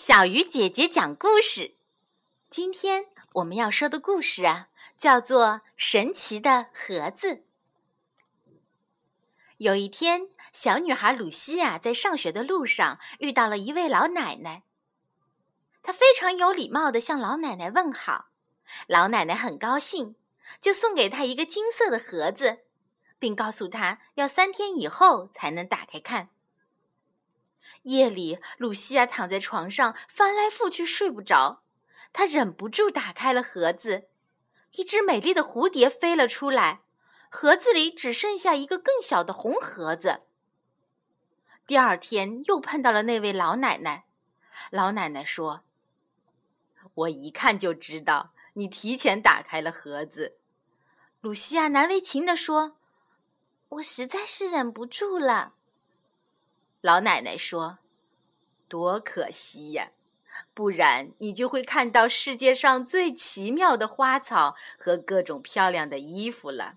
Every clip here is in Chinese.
小鱼姐姐讲故事。今天我们要说的故事啊，叫做《神奇的盒子》。有一天，小女孩鲁西亚在上学的路上遇到了一位老奶奶，她非常有礼貌的向老奶奶问好。老奶奶很高兴，就送给她一个金色的盒子，并告诉她要三天以后才能打开看。夜里，露西亚躺在床上翻来覆去睡不着，她忍不住打开了盒子，一只美丽的蝴蝶飞了出来，盒子里只剩下一个更小的红盒子。第二天又碰到了那位老奶奶，老奶奶说：“我一看就知道你提前打开了盒子。”露西亚难为情地说：“我实在是忍不住了。”老奶奶说：“多可惜呀，不然你就会看到世界上最奇妙的花草和各种漂亮的衣服了。”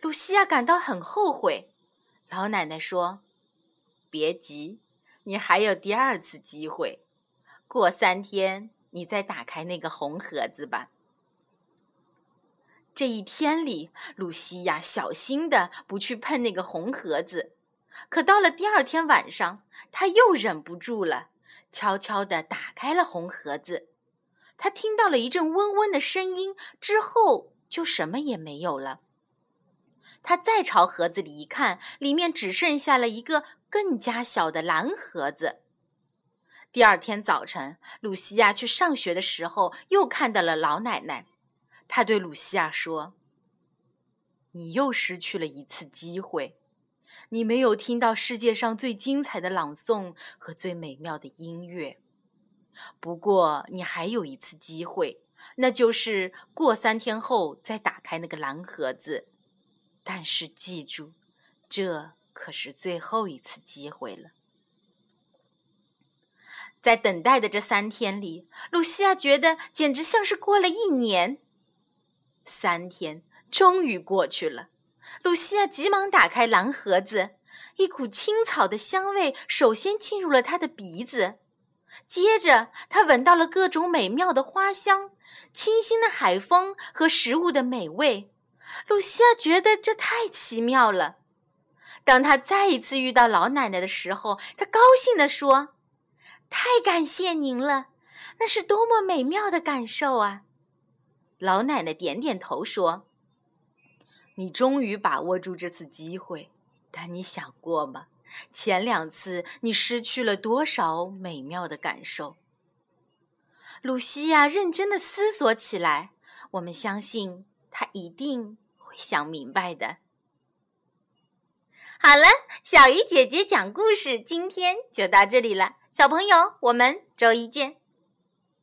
露西亚感到很后悔。老奶奶说：“别急，你还有第二次机会。过三天，你再打开那个红盒子吧。”这一天里，露西亚小心的不去碰那个红盒子。可到了第二天晚上，他又忍不住了，悄悄地打开了红盒子。他听到了一阵嗡嗡的声音，之后就什么也没有了。他再朝盒子里一看，里面只剩下了一个更加小的蓝盒子。第二天早晨，露西亚去上学的时候，又看到了老奶奶。她对露西亚说：“你又失去了一次机会。”你没有听到世界上最精彩的朗诵和最美妙的音乐。不过，你还有一次机会，那就是过三天后再打开那个蓝盒子。但是记住，这可是最后一次机会了。在等待的这三天里，露西亚觉得简直像是过了一年。三天终于过去了。露西亚急忙打开蓝盒子，一股青草的香味首先进入了她的鼻子，接着她闻到了各种美妙的花香、清新的海风和食物的美味。露西亚觉得这太奇妙了。当她再一次遇到老奶奶的时候，她高兴地说：“太感谢您了，那是多么美妙的感受啊！”老奶奶点点头说。你终于把握住这次机会，但你想过吗？前两次你失去了多少美妙的感受？露西亚认真的思索起来。我们相信她一定会想明白的。好了，小鱼姐姐讲故事，今天就到这里了。小朋友，我们周一见。